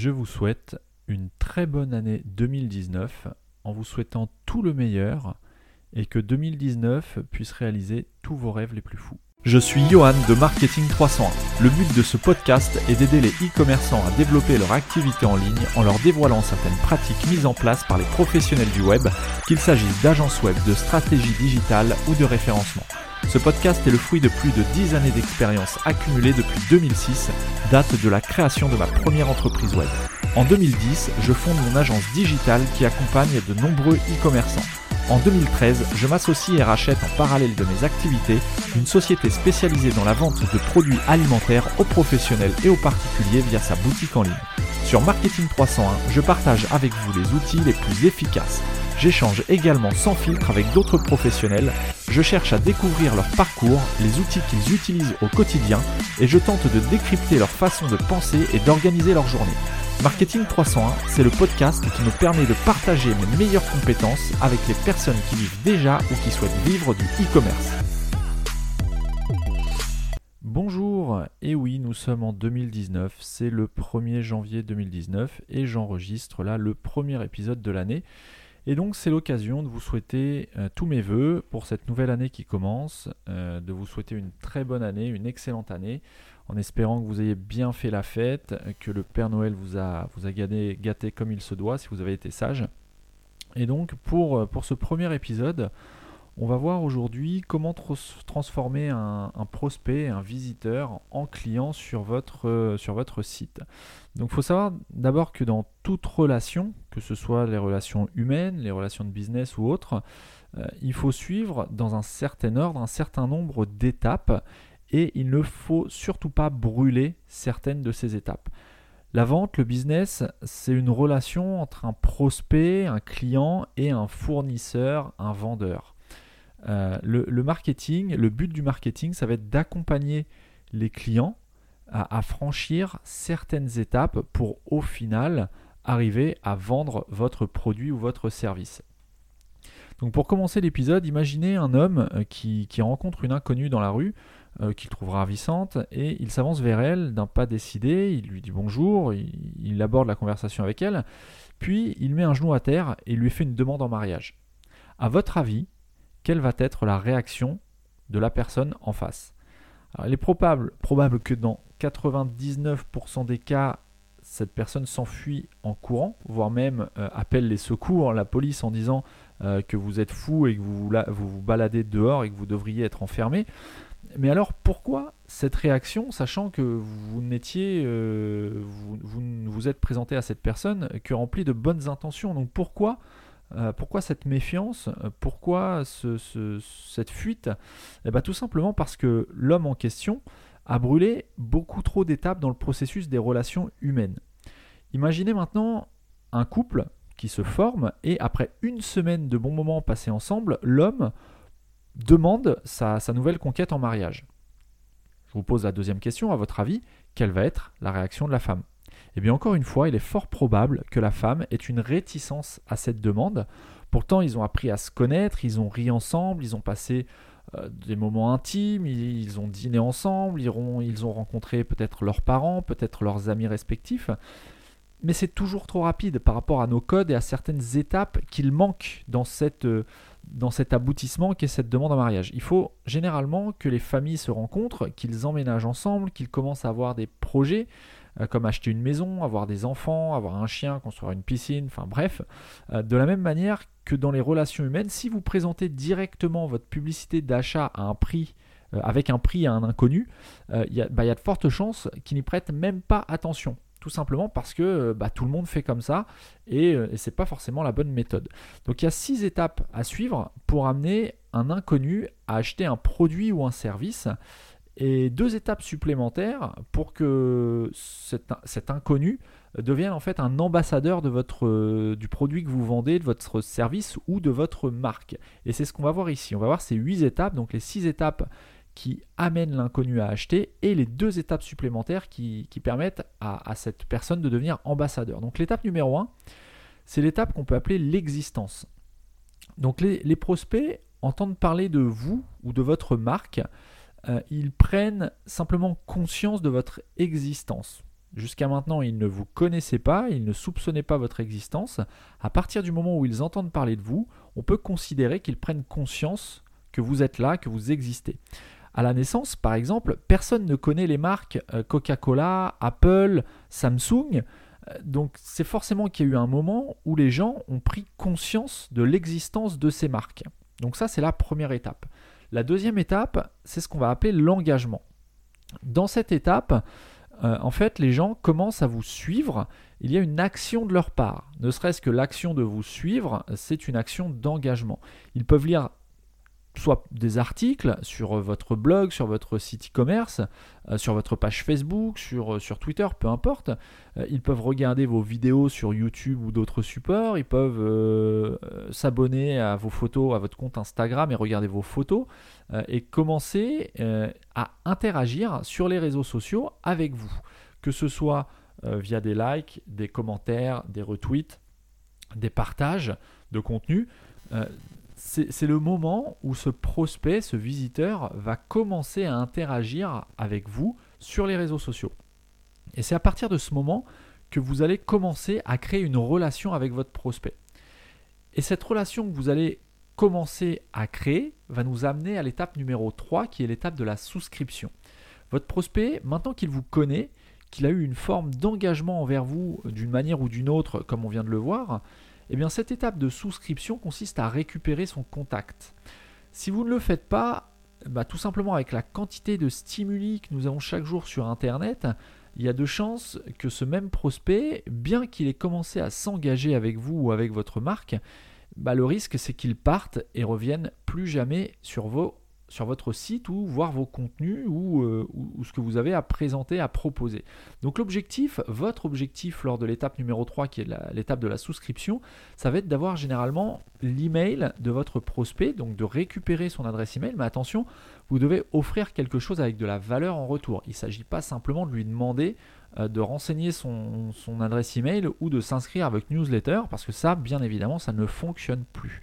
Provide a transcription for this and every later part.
Je vous souhaite une très bonne année 2019 en vous souhaitant tout le meilleur et que 2019 puisse réaliser tous vos rêves les plus fous. Je suis Johan de Marketing 301. Le but de ce podcast est d'aider les e-commerçants à développer leur activité en ligne en leur dévoilant certaines pratiques mises en place par les professionnels du web, qu'il s'agisse d'agences web, de stratégie digitale ou de référencement. Ce podcast est le fruit de plus de 10 années d'expérience accumulée depuis 2006, date de la création de ma première entreprise web. En 2010, je fonde mon agence digitale qui accompagne de nombreux e-commerçants. En 2013, je m'associe et rachète en parallèle de mes activités une société spécialisée dans la vente de produits alimentaires aux professionnels et aux particuliers via sa boutique en ligne. Sur Marketing 301, je partage avec vous les outils les plus efficaces. J'échange également sans filtre avec d'autres professionnels. Je cherche à découvrir leur parcours, les outils qu'ils utilisent au quotidien et je tente de décrypter leur façon de penser et d'organiser leur journée. Marketing 301, c'est le podcast qui me permet de partager mes meilleures compétences avec les personnes qui vivent déjà ou qui souhaitent vivre du e-commerce. Bonjour, et oui, nous sommes en 2019, c'est le 1er janvier 2019 et j'enregistre là le premier épisode de l'année. Et donc c'est l'occasion de vous souhaiter euh, tous mes voeux pour cette nouvelle année qui commence, euh, de vous souhaiter une très bonne année, une excellente année, en espérant que vous ayez bien fait la fête, que le Père Noël vous a, vous a gâté, gâté comme il se doit si vous avez été sage. Et donc pour, euh, pour ce premier épisode, on va voir aujourd'hui comment transformer un, prospect, un visiteur en client sur votre, sur votre site. Donc il faut savoir d'abord que dans toute relation, que ce soit les relations humaines, les relations de business ou autres, euh, il faut suivre dans un certain ordre un certain nombre d'étapes et il ne faut surtout pas brûler certaines de ces étapes. La vente, le business, c'est une relation entre un prospect, un client et un fournisseur, un vendeur. Euh, le, marketing, le but du marketing, ça va être d'accompagner les clients à, franchir certaines étapes pour au final arriver à vendre votre produit ou votre service. Donc pour commencer l'épisode, imaginez un homme euh, qui, rencontre une inconnue dans la rue, euh, qu'il trouve ravissante, et il s'avance vers elle d'un pas décidé, il lui dit bonjour, il, aborde la conversation avec elle, puis il met un genou à terre et lui fait une demande en mariage. À votre avis, quelle va être la réaction de la personne en face? il est probable, probable que dans 99% des cas, cette personne s'enfuit en courant, voire même euh, appelle les secours, la police en disant euh, que vous êtes fou et que vous, vous baladez dehors et que vous devriez être enfermé. Mais alors pourquoi cette réaction, sachant que vous n'étiez, euh, vous, vous, vous êtes présenté à cette personne que rempli de bonnes intentions? Donc pourquoi pourquoi cette méfiance? Pourquoi cette fuite? Eh bien, Tout simplement parce que l'homme en question a brûlé beaucoup trop d'étapes dans le processus des relations humaines. Imaginez maintenant un couple qui se forme et après une semaine de bons moments passés ensemble, l'homme demande sa nouvelle conquête en mariage. Je vous pose la deuxième question, à votre avis, quelle va être la réaction de la femme? Eh bien encore une fois, il est fort probable que la femme ait une réticence à cette demande. Pourtant, ils ont appris à se connaître, ils ont ri ensemble, ils ont passé des moments intimes, ils, ont dîné ensemble, ils ont, rencontré peut-être leurs parents, peut-être leurs amis respectifs. Mais c'est toujours trop rapide par rapport à nos codes et à certaines étapes qu'il manque dans, cette, euh, dans cet aboutissement qu'est cette demande en mariage. Il faut généralement que les familles se rencontrent, qu'ils emménagent ensemble, qu'ils commencent à avoir des projets, euh, comme acheter une maison, avoir des enfants, avoir un chien, construire une piscine, enfin bref. Euh, de la même manière que dans les relations humaines, si vous présentez directement votre publicité d'achat à un prix euh, avec un prix à un inconnu, bah, il y, a de fortes chances qu'il n'y prête même pas attention. Tout simplement parce que bah, tout le monde fait comme ça et, et ce n'est pas forcément la bonne méthode. Donc il y a six étapes à suivre pour amener un inconnu à acheter un produit ou un service et deux étapes supplémentaires pour que cet, inconnu devienne en fait un ambassadeur de votre, euh, du produit que vous vendez, de votre service ou de votre marque. Et c'est ce qu'on va voir ici. On va voir ces huit étapes, donc les six étapes qui amènent l'inconnu à acheter et les deux étapes supplémentaires qui, permettent à, cette personne de devenir ambassadeur. Donc l'étape numéro 1, c'est l'étape qu'on peut appeler l'existence. Donc les, les prospects entendent parler de vous ou de votre marque euh, ils prennent simplement conscience de votre existence. Jusqu'à maintenant, ils ne vous connaissaient pas, ils ne soupçonnaient pas votre existence. À partir du moment où ils entendent parler de vous, on peut considérer qu'ils prennent conscience que vous êtes là, que vous existez. À la naissance, par exemple, personne ne connaît les marques euh, Coca-Cola, Apple, Samsung. Euh, donc c'est forcément qu'il y a eu un moment où les gens ont pris conscience de l'existence de ces marques. Donc ça, c'est la première étape. La deuxième étape, c'est ce qu'on va appeler l'engagement. Dans cette étape, euh, en fait, les gens commencent à vous suivre. Il y a une action de leur part. Ne serait-ce que l'action de vous suivre, c'est une action d'engagement. Ils peuvent lire soit des articles sur votre blog, sur votre site e-commerce, euh, sur votre page Facebook, sur, euh, Twitter, peu importe. Euh, ils peuvent regarder vos vidéos sur YouTube ou d'autres supports. Ils peuvent s'abonner à vos photos, à votre compte Instagram et regarder vos photos et commencer à interagir sur les réseaux sociaux avec vous. Que ce soit via des likes, des commentaires, des retweets, des partages de contenu c'est le moment où ce prospect, ce visiteur, va commencer à interagir avec vous sur les réseaux sociaux. Et c'est à partir de ce moment que vous allez commencer à créer une relation avec votre prospect. Et cette relation que vous allez commencer à créer va nous amener à l'étape numéro 3 qui est l'étape de la souscription. Votre prospect, maintenant qu'il vous connaît, qu'il a eu une forme d'engagement envers vous d'une manière ou d'une autre, comme on vient de le voir, eh bien, cette étape de souscription consiste à récupérer son contact. Si vous ne le faites pas, bah, tout simplement avec la quantité de stimuli que nous avons chaque jour sur Internet, il y a de chances que ce même prospect, bien qu'il ait commencé à s'engager avec vous ou avec votre marque, bah, le risque c'est qu'il parte et revienne plus jamais sur vos sur votre site ou voir vos contenus euh, ou, ce que vous avez à présenter, à proposer. Donc l'objectif, votre objectif lors de l'étape numéro 3 qui est l'étape de la souscription, ça va être d'avoir généralement l'email de votre prospect, donc de récupérer son adresse email, mais attention, vous devez offrir quelque chose avec de la valeur en retour. Il ne s'agit pas simplement de lui demander euh, de renseigner son, son adresse email ou de s'inscrire avec newsletter, parce que ça, bien évidemment, ça ne fonctionne plus.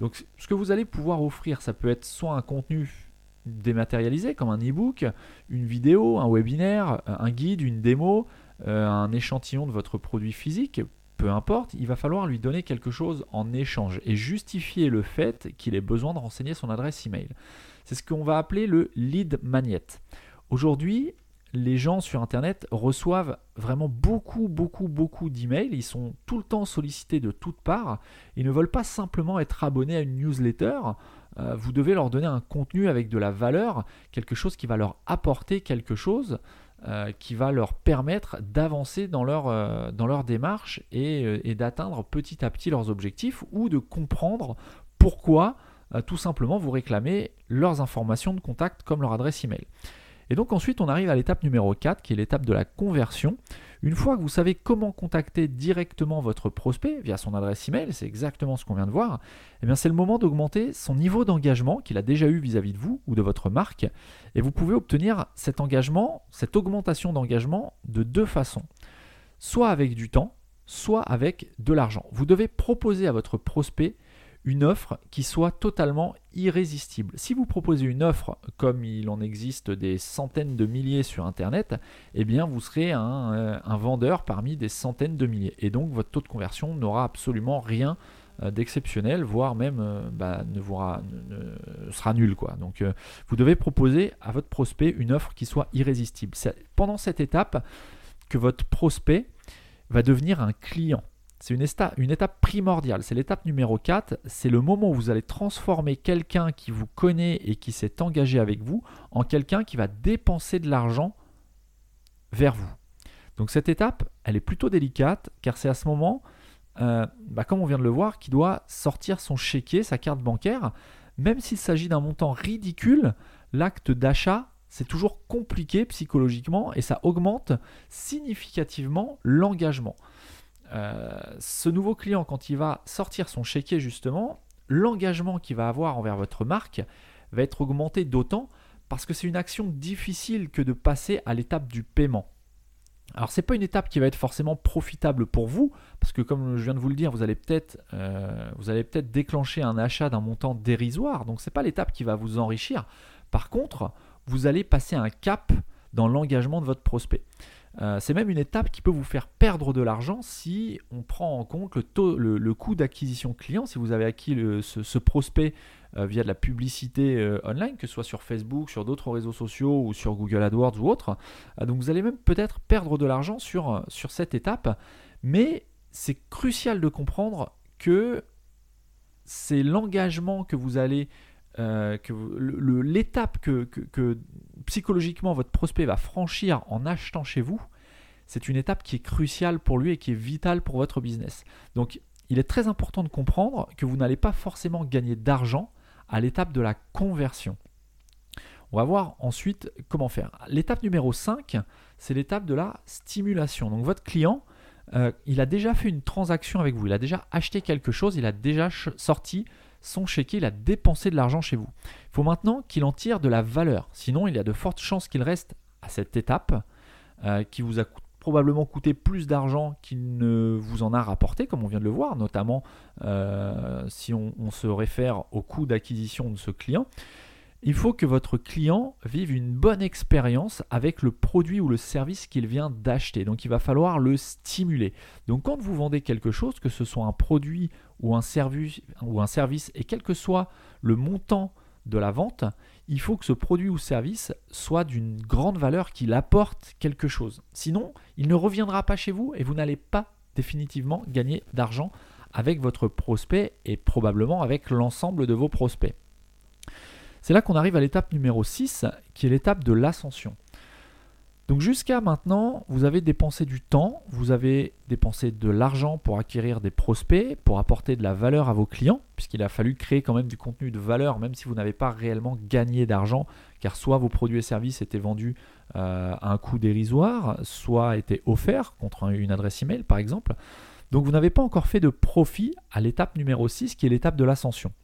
Donc ce que vous allez pouvoir offrir, ça peut être soit un contenu dématérialisé comme un e-book, une vidéo, un webinaire, un guide, une démo, euh, un échantillon de votre produit physique, peu importe, il va falloir lui donner quelque chose en échange et justifier le fait qu'il ait besoin de renseigner son adresse email. C'est ce qu'on va appeler le lead magnet. Aujourd'hui, les gens sur Internet reçoivent vraiment beaucoup, beaucoup, beaucoup d'emails. Ils sont tout le temps sollicités de toutes parts. Ils ne veulent pas simplement être abonnés à une newsletter. Euh, vous devez leur donner un contenu avec de la valeur, quelque chose qui va leur apporter quelque chose, euh, qui va leur permettre d'avancer dans leur, euh, dans leur démarche et, et d'atteindre petit à petit leurs objectifs ou de comprendre pourquoi tout simplement vous réclamez leurs informations de contact comme leur adresse email. Et donc ensuite, on arrive à l'étape numéro 4, qui est l'étape de la conversion. Une fois que vous savez comment contacter directement votre prospect via son adresse email, c'est exactement ce qu'on vient de voir, eh c'est le moment d'augmenter son niveau d'engagement qu'il a déjà eu vis-à-vis de vous ou de votre marque. Et vous pouvez obtenir cet engagement, cette augmentation d'engagement de deux façons. Soit avec du temps, soit avec de l'argent. Vous devez proposer à votre prospect une offre qui soit totalement irrésistible. Si vous proposez une offre comme il en existe des centaines de milliers sur Internet, eh bien vous serez un, euh, vendeur parmi des centaines de milliers. Et donc votre taux de conversion n'aura absolument rien euh, d'exceptionnel, voire même euh, bah, ne, sera nul. Donc vous devez proposer à votre prospect une offre qui soit irrésistible. C'est pendant cette étape que votre prospect va devenir un client. C'est une, étape primordiale, c'est l'étape numéro 4, c'est le moment où vous allez transformer quelqu'un qui vous connaît et qui s'est engagé avec vous en quelqu'un qui va dépenser de l'argent vers vous. Donc cette étape, elle est plutôt délicate car c'est à ce moment, euh, bah, comme on vient de le voir, qu'il doit sortir son chéquier, sa carte bancaire. Même s'il s'agit d'un montant ridicule, l'acte d'achat, c'est toujours compliqué psychologiquement et ça augmente significativement l'engagement. Euh, ce nouveau client, quand il va sortir son chéquier justement, l'engagement qu'il va avoir envers votre marque va être augmenté d'autant parce que c'est une action difficile que de passer à l'étape du paiement. Alors c'est pas une étape qui va être forcément profitable pour vous parce que comme je viens de vous le dire, vous allez peut-être euh, vous allez peut-être déclencher un achat d'un montant dérisoire. Donc c'est pas l'étape qui va vous enrichir. Par contre, vous allez passer un cap dans l'engagement de votre prospect. Euh, c'est même une étape qui peut vous faire perdre de l'argent si on prend en compte le, coût d'acquisition client. Si vous avez acquis ce, prospect euh, via de la publicité euh, online, que ce soit sur Facebook, sur d'autres réseaux sociaux ou sur Google AdWords ou autre, donc vous allez même peut-être perdre de l'argent sur, cette étape. Mais c'est crucial de comprendre que c'est l'engagement que vous allez que l'étape que, psychologiquement votre prospect va franchir en achetant chez vous, c'est une étape qui est cruciale pour lui et qui est vitale pour votre business. Donc il est très important de comprendre que vous n'allez pas forcément gagner d'argent à l'étape de la conversion. On va voir ensuite comment faire. L'étape numéro 5, c'est l'étape de la stimulation. Donc votre client, euh, il a déjà fait une transaction avec vous, il a déjà acheté quelque chose, il a déjà sorti son chéquier, il a dépensé de l'argent chez vous. Il faut maintenant qu'il en tire de la valeur. Sinon, il y a de fortes chances qu'il reste à cette étape euh, qui vous a probablement coûté plus d'argent qu'il ne vous en a rapporté, comme on vient de le voir, notamment euh, si on, se réfère au coût d'acquisition de ce client il faut que votre client vive une bonne expérience avec le produit ou le service qu'il vient d'acheter. Donc il va falloir le stimuler. Donc quand vous vendez quelque chose, que ce soit un produit ou un service, et quel que soit le montant de la vente, il faut que ce produit ou service soit d'une grande valeur, qu'il apporte quelque chose. Sinon, il ne reviendra pas chez vous et vous n'allez pas définitivement gagner d'argent avec votre prospect et probablement avec l'ensemble de vos prospects. C'est là qu'on arrive à l'étape numéro 6, qui est l'étape de l'ascension. Donc jusqu'à maintenant, vous avez dépensé du temps, vous avez dépensé de l'argent pour acquérir des prospects, pour apporter de la valeur à vos clients, puisqu'il a fallu créer quand même du contenu de valeur, même si vous n'avez pas réellement gagné d'argent, car soit vos produits et services étaient vendus euh, à un coût dérisoire, soit étaient offerts contre une adresse email par exemple. Donc vous n'avez pas encore fait de profit à l'étape numéro 6, qui est l'étape de l'ascension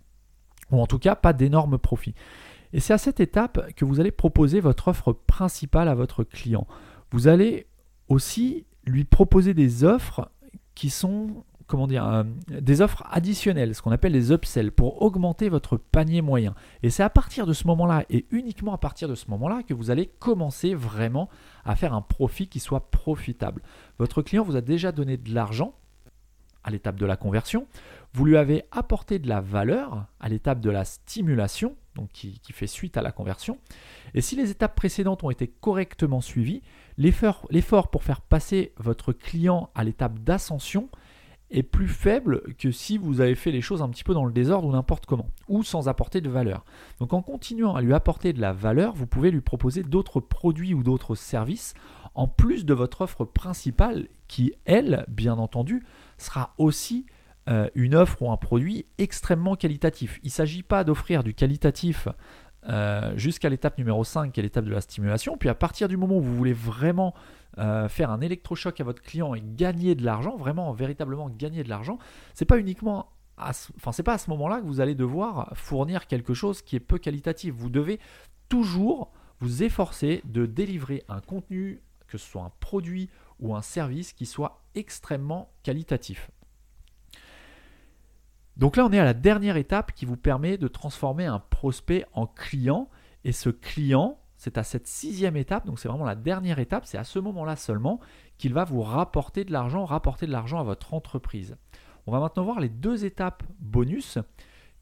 ou en tout cas pas d'énormes profits. Et c'est à cette étape que vous allez proposer votre offre principale à votre client. Vous allez aussi lui proposer des offres qui sont comment dire, euh, des offres additionnelles, ce qu'on appelle les upsells, pour augmenter votre panier moyen. Et c'est à partir de ce moment-là, et uniquement à partir de ce moment-là, que vous allez commencer vraiment à faire un profit qui soit profitable. Votre client vous a déjà donné de l'argent à l'étape de la conversion. Vous lui avez apporté de la valeur à l'étape de la stimulation, donc qui, fait suite à la conversion. Et si les étapes précédentes ont été correctement suivies, l'effort pour faire passer votre client à l'étape d'ascension est plus faible que si vous avez fait les choses un petit peu dans le désordre ou n'importe comment, ou sans apporter de valeur. Donc en continuant à lui apporter de la valeur, vous pouvez lui proposer d'autres produits ou d'autres services en plus de votre offre principale qui, elle, bien entendu, sera aussi euh, une offre ou un produit extrêmement qualitatif. Il ne s'agit pas d'offrir du qualitatif euh, jusqu'à l'étape numéro 5, qui est l'étape de la stimulation. Puis à partir du moment où vous voulez vraiment euh, faire un électrochoc à votre client et gagner de l'argent, vraiment véritablement gagner de l'argent, pas uniquement enfin c'est pas à ce moment-là que vous allez devoir fournir quelque chose qui est peu qualitatif. Vous devez toujours vous efforcer de délivrer un contenu, que ce soit un produit ou un service qui soit extrêmement qualitatif. Donc là, on est à la dernière étape qui vous permet de transformer un prospect en client. Et ce client, c'est à cette sixième étape, donc c'est vraiment la dernière étape, c'est à ce moment-là seulement qu'il va vous rapporter de l'argent, rapporter de l'argent à votre entreprise. On va maintenant voir les deux étapes bonus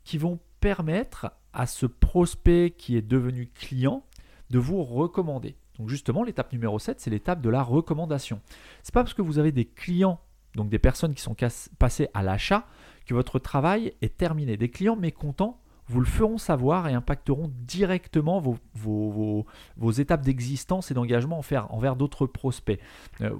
qui vont permettre à ce prospect qui est devenu client de vous recommander. Donc justement, l'étape numéro 7, c'est l'étape de la recommandation. Ce n'est pas parce que vous avez des clients, donc des personnes qui sont passées à l'achat, que votre travail est terminé. Des clients mécontents vous le feront savoir et impacteront directement vos, étapes d'existence et d'engagement envers, d'autres prospects. Euh,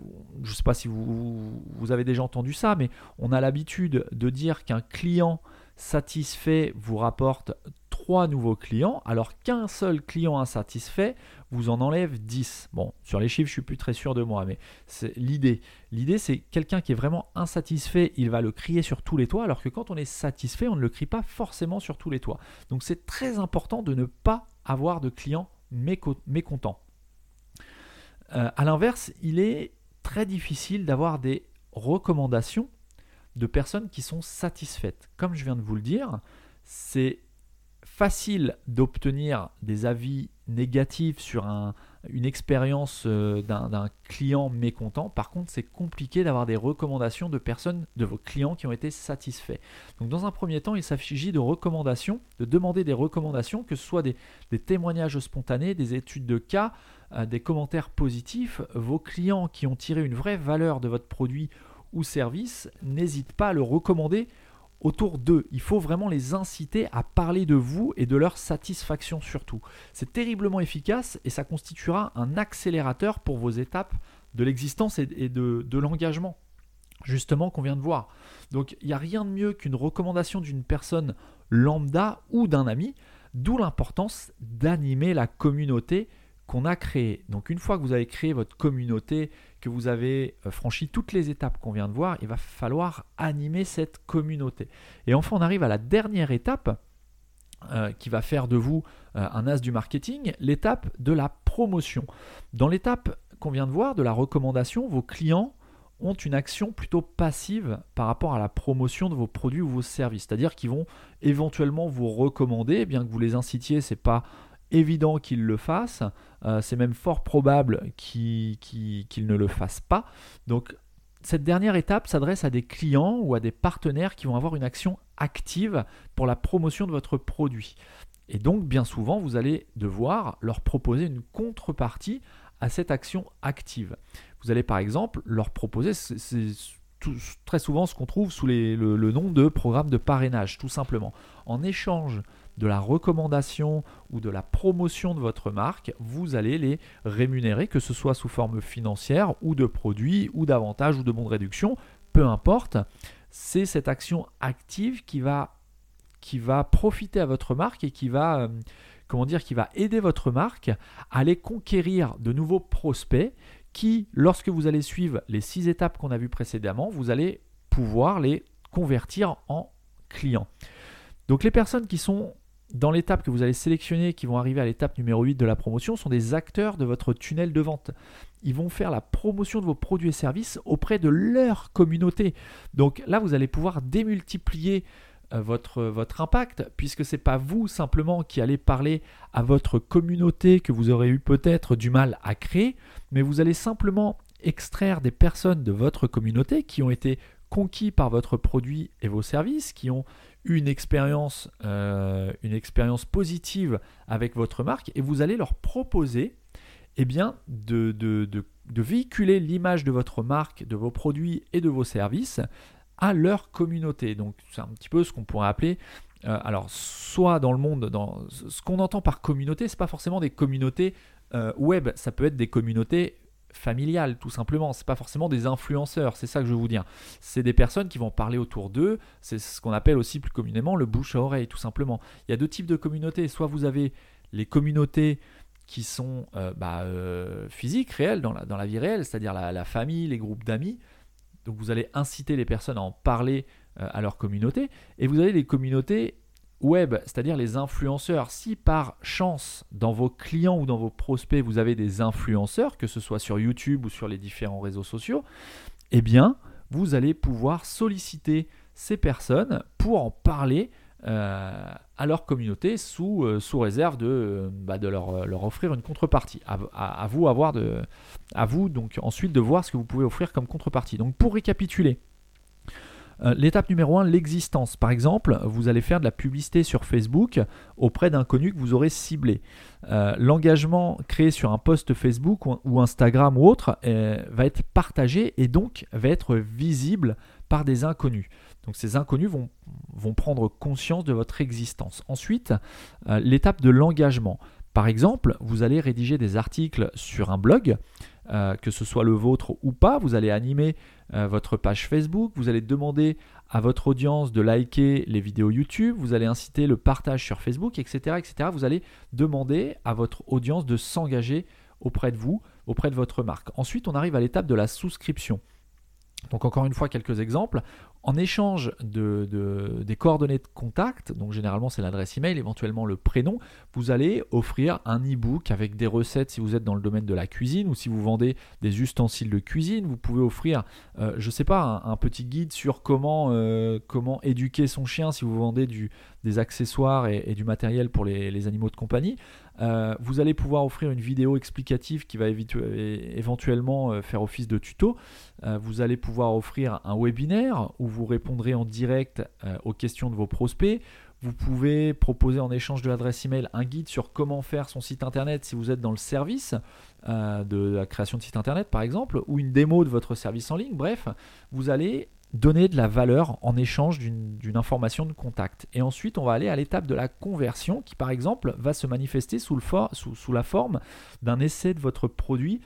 je ne sais pas si vous, avez déjà entendu ça, mais on a l'habitude de dire qu'un client satisfait vous rapporte trois nouveaux clients, alors qu'un seul client insatisfait vous en enlève 10. Bon, sur les chiffres, je suis plus très sûr de moi, mais c'est l'idée. L'idée, c'est quelqu'un qui est vraiment insatisfait, il va le crier sur tous les toits, alors que quand on est satisfait, on ne le crie pas forcément sur tous les toits. Donc c'est très important de ne pas avoir de clients mécontents. Euh, à l'inverse, il est très difficile d'avoir des recommandations de personnes qui sont satisfaites. Comme je viens de vous le dire, c'est facile d'obtenir des avis négatifs sur une expérience euh, d'un client mécontent. Par contre, c'est compliqué d'avoir des recommandations de personnes, de vos clients qui ont été satisfaits. Donc, dans un premier temps, il s'agit de recommandations, de demander des recommandations, que ce soit des, témoignages spontanés, des études de cas, euh, des commentaires positifs. Vos clients qui ont tiré une vraie valeur de votre produit ou service, n'hésitent pas à le recommander autour d'eux. Il faut vraiment les inciter à parler de vous et de leur satisfaction surtout. C'est terriblement efficace et ça constituera un accélérateur pour vos étapes de l'existence et de, l'engagement, justement, qu'on vient de voir. Donc il n'y a rien de mieux qu'une recommandation d'une personne lambda ou d'un ami, d'où l'importance d'animer la communauté qu'on a créée. Donc une fois que vous avez créé votre communauté, que vous avez euh, franchi toutes les étapes qu'on vient de voir, il va falloir animer cette communauté. Et enfin, on arrive à la dernière étape euh, qui va faire de vous euh, un as du marketing, l'étape de la promotion. Dans l'étape qu'on vient de voir, de la recommandation, vos clients ont une action plutôt passive par rapport à la promotion de vos produits ou vos services. C'est-à-dire qu'ils vont éventuellement vous recommander, bien que vous les incitiez, c'est pas évident qu'ils le fassent, euh, c'est même fort probable qu'ils ne le fassent pas. Donc cette dernière étape s'adresse à des clients ou à des partenaires qui vont avoir une action active pour la promotion de votre produit. Et donc bien souvent, vous allez devoir leur proposer une contrepartie à cette action active. Vous allez par exemple leur proposer, c'est très souvent ce qu'on trouve sous le nom de programme de parrainage, tout simplement. En échange de la recommandation ou de la promotion de votre marque, vous allez les rémunérer, que ce soit sous forme financière ou de produits ou d'avantages ou de bons de réduction, peu importe. C'est cette action active qui va, profiter à votre marque et qui va, euh, comment dire, qui va aider votre marque à aller conquérir de nouveaux prospects qui, lorsque vous allez suivre les six étapes qu'on a vues précédemment, vous allez pouvoir les convertir en clients. Donc les personnes qui sont dans l'étape que vous allez sélectionner, qui vont arriver à l'étape numéro 8 de la promotion, sont des acteurs de votre tunnel de vente. Ils vont faire la promotion de vos produits et services auprès de leur communauté. Donc là, vous allez pouvoir démultiplier euh, votre, votre impact, puisque ce n'est pas vous simplement qui allez parler à votre communauté que vous aurez eu peut-être du mal à créer, mais vous allez simplement extraire des personnes de votre communauté qui ont été conquis par votre produit et vos services, qui ont une expérience, euh, une expérience positive avec votre marque et vous allez leur proposer eh de, de, véhiculer l'image de votre marque, de vos produits et de vos services à leur communauté. Donc c'est un petit peu ce qu'on pourrait appeler euh, alors, soit dans le monde, dans ce qu'on entend par communauté, c'est pas forcément des communautés euh, web, ça peut être des communautés familiale, tout simplement. C'est pas forcément des influenceurs, c'est ça que je veux vous dire. C'est des personnes qui vont parler autour d'eux. C'est ce qu'on appelle aussi plus communément le bouche à oreille, tout simplement. Il y a deux types de communautés. Soit vous avez les communautés qui sont euh, bah, euh, physiques, réelles, dans la, vie réelle, c'est-à-dire la, famille, les groupes d'amis. Donc vous allez inciter les personnes à en parler euh, à leur communauté. Et vous avez les communautés web, c'est-à-dire les influenceurs. Si par chance, dans vos clients ou dans vos prospects, vous avez des influenceurs, que ce soit sur YouTube ou sur les différents réseaux sociaux, eh bien, vous allez pouvoir solliciter ces personnes pour en parler euh, à leur communauté sous, euh, réserve de, euh, bah, leur, offrir une contrepartie. À, à, vous avoir de, à vous donc ensuite de voir ce que vous pouvez offrir comme contrepartie. Donc pour récapituler, euh, l'étape numéro 1, l'existence. Par exemple, vous allez faire de la publicité sur Facebook auprès d'inconnus que vous aurez ciblés. Euh, l'engagement créé sur un post Facebook ou Instagram ou autre euh, va être partagé et donc va être visible par des inconnus. Donc ces inconnus vont, vont prendre conscience de votre existence. Ensuite, l'étape de l'engagement. Par exemple, vous allez rédiger des articles sur un blog, que ce soit le vôtre ou pas, vous allez animer euh, votre page Facebook, vous allez demander à votre audience de liker les vidéos YouTube, vous allez inciter le partage sur Facebook, etc. etc. Vous allez demander à votre audience de s'engager auprès de vous, auprès de votre marque. Ensuite, on arrive à l'étape de la souscription. Donc encore une fois, quelques exemples. En échange de, des coordonnées de contact, donc généralement c'est l'adresse email, éventuellement le prénom, vous allez offrir un e-book avec des recettes si vous êtes dans le domaine de la cuisine ou si vous vendez des ustensiles de cuisine. Vous pouvez offrir, euh, je ne sais pas, un, petit guide sur comment, euh, comment éduquer son chien si vous vendez des accessoires et, du matériel pour les, animaux de compagnie. Euh, vous allez pouvoir offrir une vidéo explicative qui va éventuellement faire office de tuto. vous allez pouvoir offrir un webinaire où vous répondrez en direct aux questions de vos prospects. Vous pouvez proposer en échange de l'adresse email un guide sur comment faire son site internet si vous êtes dans le service euh, de la création de site internet par exemple, ou une démo de votre service en ligne. Bref, vous allez donner de la valeur en échange d'une information de contact. Et ensuite, on va aller à l'étape de la conversion qui, par exemple, va se manifester sous, le sous, sous la forme d'un essai de votre produit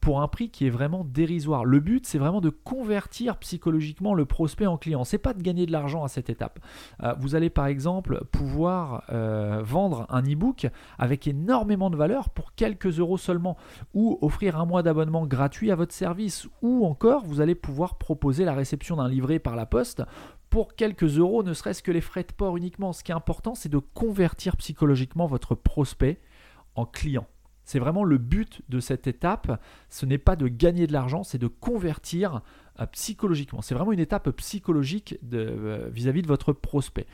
pour un prix qui est vraiment dérisoire. Le but, c'est vraiment de convertir psychologiquement le prospect en client. C'est pas de gagner de l'argent à cette étape. Euh, vous allez par exemple pouvoir euh, vendre un e-book avec énormément de valeur pour quelques euros seulement, ou offrir un mois d'abonnement gratuit à votre service, ou encore vous allez pouvoir proposer la réception d'un livret par la poste pour quelques euros, ne serait-ce que les frais de port uniquement. Ce qui est important, c'est de convertir psychologiquement votre prospect en client. C'est vraiment le but de cette étape. Ce n'est pas de gagner de l'argent, c'est de convertir euh, psychologiquement. C'est vraiment une étape psychologique euh, vis-à-vis de, votre prospect.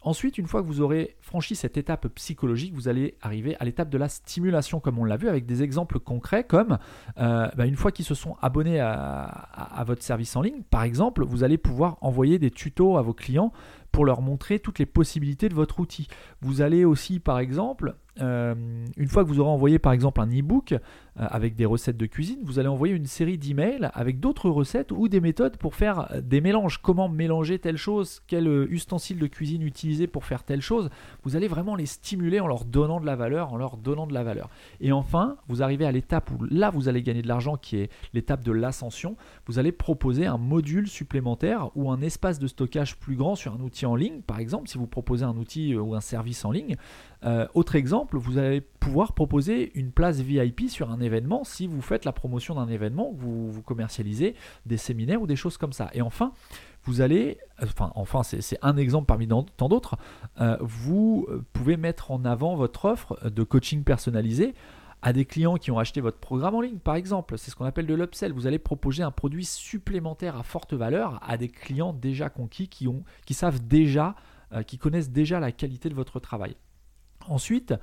Ensuite, une fois que vous aurez franchi cette étape psychologique, vous allez arriver à l'étape de la stimulation, comme on l'a vu, avec des exemples concrets, comme euh, bah, une fois qu'ils se sont abonnés à, votre service en ligne, par exemple, vous allez pouvoir envoyer des tutos à vos clients pour leur montrer toutes les possibilités de votre outil. Vous allez aussi, par exemple, euh, une fois que vous aurez envoyé par exemple un e-book euh, avec des recettes de cuisine, vous allez envoyer une série d'emails avec d'autres recettes ou des méthodes pour faire euh, des mélanges. Comment mélanger telle chose, quel ustensile de cuisine utiliser pour faire telle chose. Vous allez vraiment les stimuler en leur donnant de la valeur, en leur donnant de la valeur. Et enfin, vous arrivez à l'étape où là vous allez gagner de l'argent qui est l'étape de l'ascension. Vous allez proposer un module supplémentaire ou un espace de stockage plus grand sur un outil en ligne. Par exemple, si vous proposez un outil ou un service en ligne, euh, autre exemple, vous allez pouvoir proposer une place VIP sur un événement si vous faites la promotion d'un événement, vous, vous commercialisez des séminaires ou des choses comme ça. Et enfin, vous allez, enfin, enfin c'est un exemple parmi tant d'autres, euh, vous pouvez mettre en avant votre offre de coaching personnalisé à des clients qui ont acheté votre programme en ligne, par exemple. C'est ce qu'on appelle de l'upsell. Vous allez proposer un produit supplémentaire à forte valeur à des clients déjà conquis qui, savent déjà, euh, qui connaissent déjà la qualité de votre travail. Ensuite,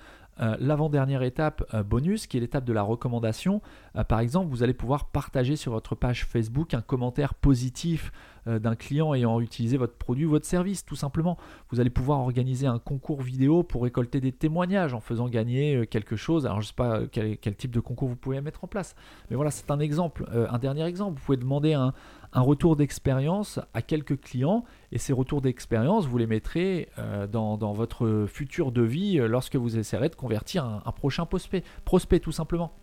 euh, l'avant-dernière étape euh, bonus, qui est l'étape de la recommandation. Par exemple, vous allez pouvoir partager sur votre page Facebook un commentaire positif d'un client ayant utilisé votre produit ou votre service, tout simplement. Vous allez pouvoir organiser un concours vidéo pour récolter des témoignages en faisant gagner quelque chose. Alors, je ne sais pas quel, quel, type de concours vous pouvez mettre en place, mais voilà, c'est un exemple. un dernier exemple, vous pouvez demander un, un retour d'expérience à quelques clients et ces retours d'expérience, vous les mettrez euh, dans, votre futur de vie euh, lorsque vous essaierez de convertir un, prochain prospect, prospect tout simplement.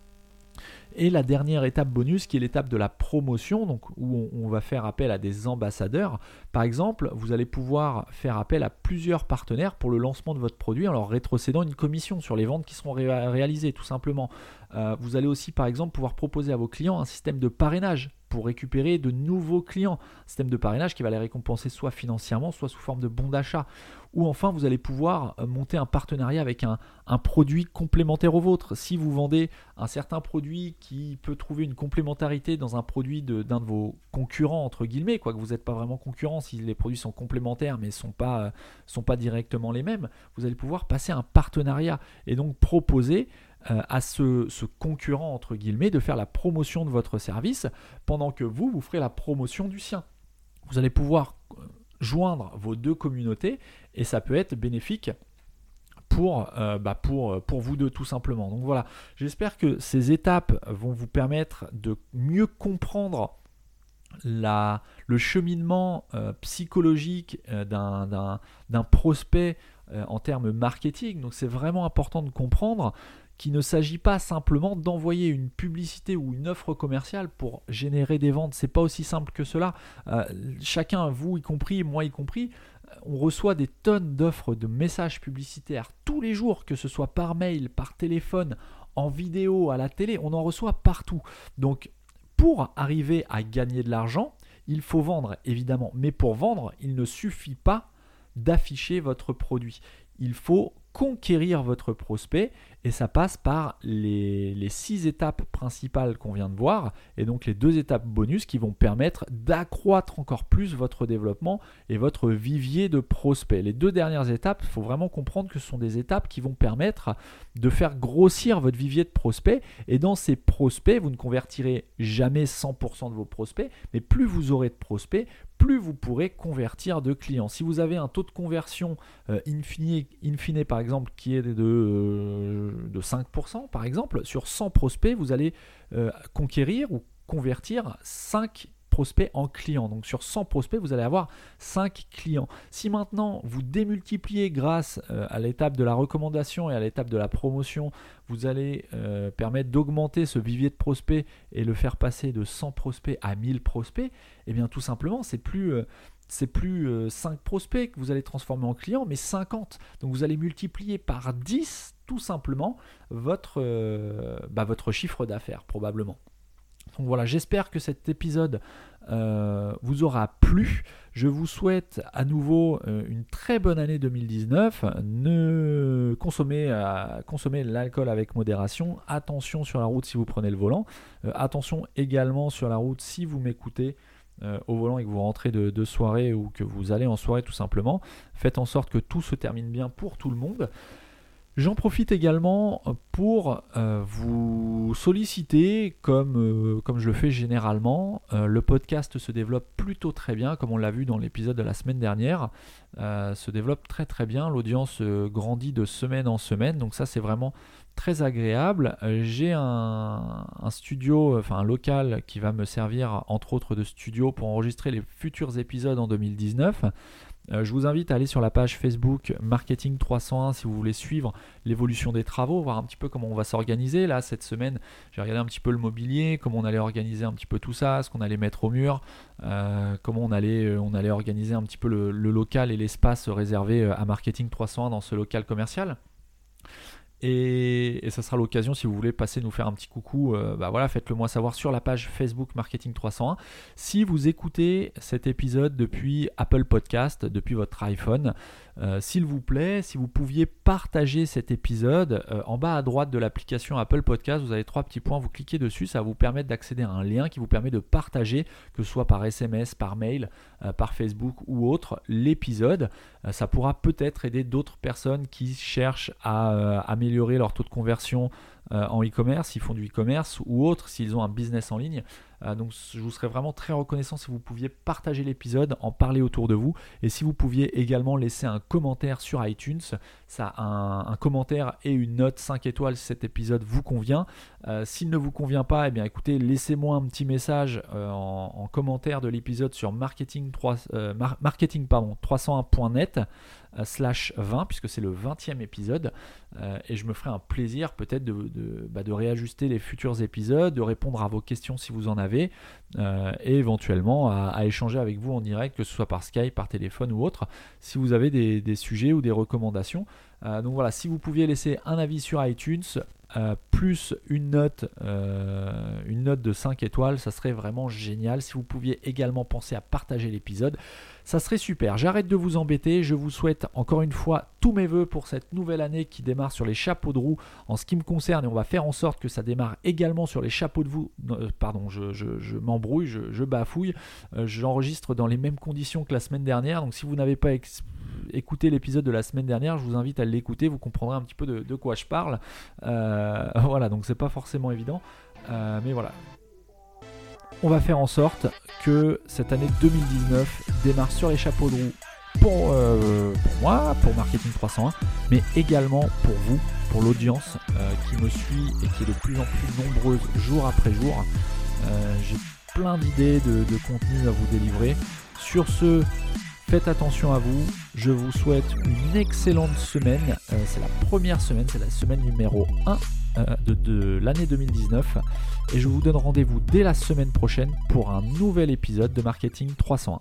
Et la dernière étape bonus qui est l'étape de la promotion, donc où on, va faire appel à des ambassadeurs. Par exemple, vous allez pouvoir faire appel à plusieurs partenaires pour le lancement de votre produit en leur rétrocédant une commission sur les ventes qui seront réalisées tout simplement. Euh, vous allez aussi par exemple pouvoir proposer à vos clients un système de parrainage pour récupérer de nouveaux clients. système de parrainage qui va les récompenser soit financièrement, soit sous forme de bons d'achat. Ou enfin, vous allez pouvoir euh, monter un partenariat avec un, produit complémentaire au vôtre. Si vous vendez un certain produit qui peut trouver une complémentarité dans un produit d'un de, vos concurrents, entre guillemets, quoique vous n'êtes pas vraiment concurrent si les produits sont complémentaires mais ne sont pas, euh, sont pas directement les mêmes, vous allez pouvoir passer un partenariat et donc proposer à ce, concurrent, entre guillemets, de faire la promotion de votre service pendant que vous, vous ferez la promotion du sien. Vous allez pouvoir euh, joindre vos deux communautés et ça peut être bénéfique pour, euh, bah pour, pour vous deux tout simplement. Donc voilà, j'espère que ces étapes vont vous permettre de mieux comprendre la, le cheminement psychologique d'un prospect en termes marketing. Donc c'est vraiment important de comprendre qu'il ne s'agit pas simplement d'envoyer une publicité ou une offre commerciale pour générer des ventes. C'est pas aussi simple que cela. Euh, chacun, vous y compris, moi y compris, euh, on reçoit des tonnes d'offres de messages publicitaires tous les jours, que ce soit par mail, par téléphone, en vidéo, à la télé, on en reçoit partout. Donc pour arriver à gagner de l'argent, il faut vendre évidemment, mais pour vendre, il ne suffit pas d'afficher votre produit. Il faut conquérir votre prospect et ça passe par les, six étapes principales qu'on vient de voir et donc les deux étapes bonus qui vont permettre d'accroître encore plus votre développement et votre vivier de prospects. Les deux dernières étapes, il faut vraiment comprendre que ce sont des étapes qui vont permettre de faire grossir votre vivier de prospects et dans ces prospects, vous ne convertirez jamais 100% de vos prospects, mais plus vous aurez de prospects, plus vous pourrez convertir de clients. Si vous avez un taux de conversion euh, in, fine, par exemple, qui est de, euh, de 5%, par exemple, sur 100 prospects, vous allez euh, conquérir ou convertir 5 prospects en clients. Donc sur 100 prospects, vous allez avoir 5 clients. Si maintenant vous démultipliez grâce euh, à l'étape de la recommandation et à l'étape de la promotion, vous allez euh, permettre d'augmenter ce vivier de prospects et le faire passer de 100 prospects à 1000 prospects, eh bien tout simplement, c'est plus euh, c'est plus 5 prospects que vous allez transformer en clients, mais 50. Donc vous allez multiplier par 10 tout simplement votre, bah, votre chiffre d'affaires probablement. Donc voilà, j'espère que cet épisode euh, vous aura plu. Je vous souhaite à nouveau euh, une très bonne année 2019. Ne consommez, euh, l'alcool avec modération. Attention sur la route si vous prenez le volant. attention également sur la route si vous m'écoutez. au volant et que vous rentrez de, soirée ou que vous allez en soirée tout simplement. Faites en sorte que tout se termine bien pour tout le monde. J'en profite également pour euh, vous solliciter, comme, euh, comme je le fais généralement. Euh, le podcast se développe plutôt très bien, comme on l'a vu dans l'épisode de la semaine dernière. se développe très très bien, l'audience grandit de semaine en semaine, donc ça c'est vraiment très agréable. J'ai un, studio, enfin un local qui va me servir entre autres de studio pour enregistrer les futurs épisodes en 2019. Euh, je vous invite à aller sur la page Facebook Marketing 301 si vous voulez suivre l'évolution des travaux, voir un petit peu comment on va s'organiser. Là, cette semaine, j'ai regardé un petit peu le mobilier, comment on allait organiser un petit peu tout ça, ce qu'on allait mettre au mur, euh, comment on allait, euh, on allait organiser un petit peu le local et l'espace réservé à Marketing 301 dans ce local commercial. Et, ça sera l'occasion, si vous voulez passer nous faire un petit coucou, euh, bah voilà, faites-le moi savoir sur la page Facebook Marketing 301. Si vous écoutez cet épisode depuis Apple Podcast, depuis votre iPhone, euh, s'il vous plaît, si vous pouviez partager cet épisode, euh, en bas à droite de l'application Apple Podcast, vous avez trois petits points, vous cliquez dessus, ça va vous permettre d'accéder à un lien qui vous permet de partager, que ce soit par SMS, par mail, par Facebook ou autre, l'épisode. ça pourra peut-être aider d'autres personnes qui cherchent à améliorer leur taux de conversion euh, en e-commerce, s'ils font du e-commerce ou autre, s'ils ont un business en ligne. Euh, donc je vous serais vraiment très reconnaissant si vous pouviez partager l'épisode, en parler autour de vous et si vous pouviez également laisser un commentaire sur iTunes. Ça, un, un commentaire et une note 5 étoiles si cet épisode vous convient. Euh, s'il ne vous convient pas, eh bien écoutez, laissez-moi un petit message en, commentaire de l'épisode sur marketing, 3, marketing 301.net slash 20 puisque c'est le 20e épisode et je me ferai un plaisir peut-être de, bah, de, réajuster les futurs épisodes, de répondre à vos questions si vous en avez, euh, et éventuellement à, échanger avec vous en direct, que ce soit par Skype, par téléphone ou autre, si vous avez des, sujets ou des recommandations. Euh, donc voilà, si vous pouviez laisser un avis sur iTunes, euh, plus une note, une note de 5 étoiles, ça serait vraiment génial. Si vous pouviez également penser à partager l'épisode, ça serait super. J'arrête de vous embêter. Je vous souhaite encore une fois tous mes voeux pour cette nouvelle année qui démarre sur les chapeaux de roue en ce qui me concerne et on va faire en sorte que ça démarre également sur les chapeaux de vous. Euh, pardon, je, m'embrouille, je, bafouille. Euh, j'enregistre dans les mêmes conditions que la semaine dernière. Donc si vous n'avez pas écouté l'épisode de la semaine dernière, je vous invite à l'écouter. Vous comprendrez un petit peu de, quoi je parle. Euh, voilà, donc c'est pas forcément évident. mais voilà, on va faire en sorte que cette année 2019 démarre sur les chapeaux de roue pour, euh, moi, pour Marketing 301, mais également pour vous, pour l'audience euh, qui me suit et qui est de plus en plus nombreuse jour après jour. Euh, j'ai plein d'idées de contenu à vous délivrer. Sur ce, faites attention à vous. Je vous souhaite une excellente semaine. c'est la première semaine, c'est la semaine numéro 1 de, de l'année 2019 et je vous donne rendez-vous dès la semaine prochaine pour un nouvel épisode de Marketing 301.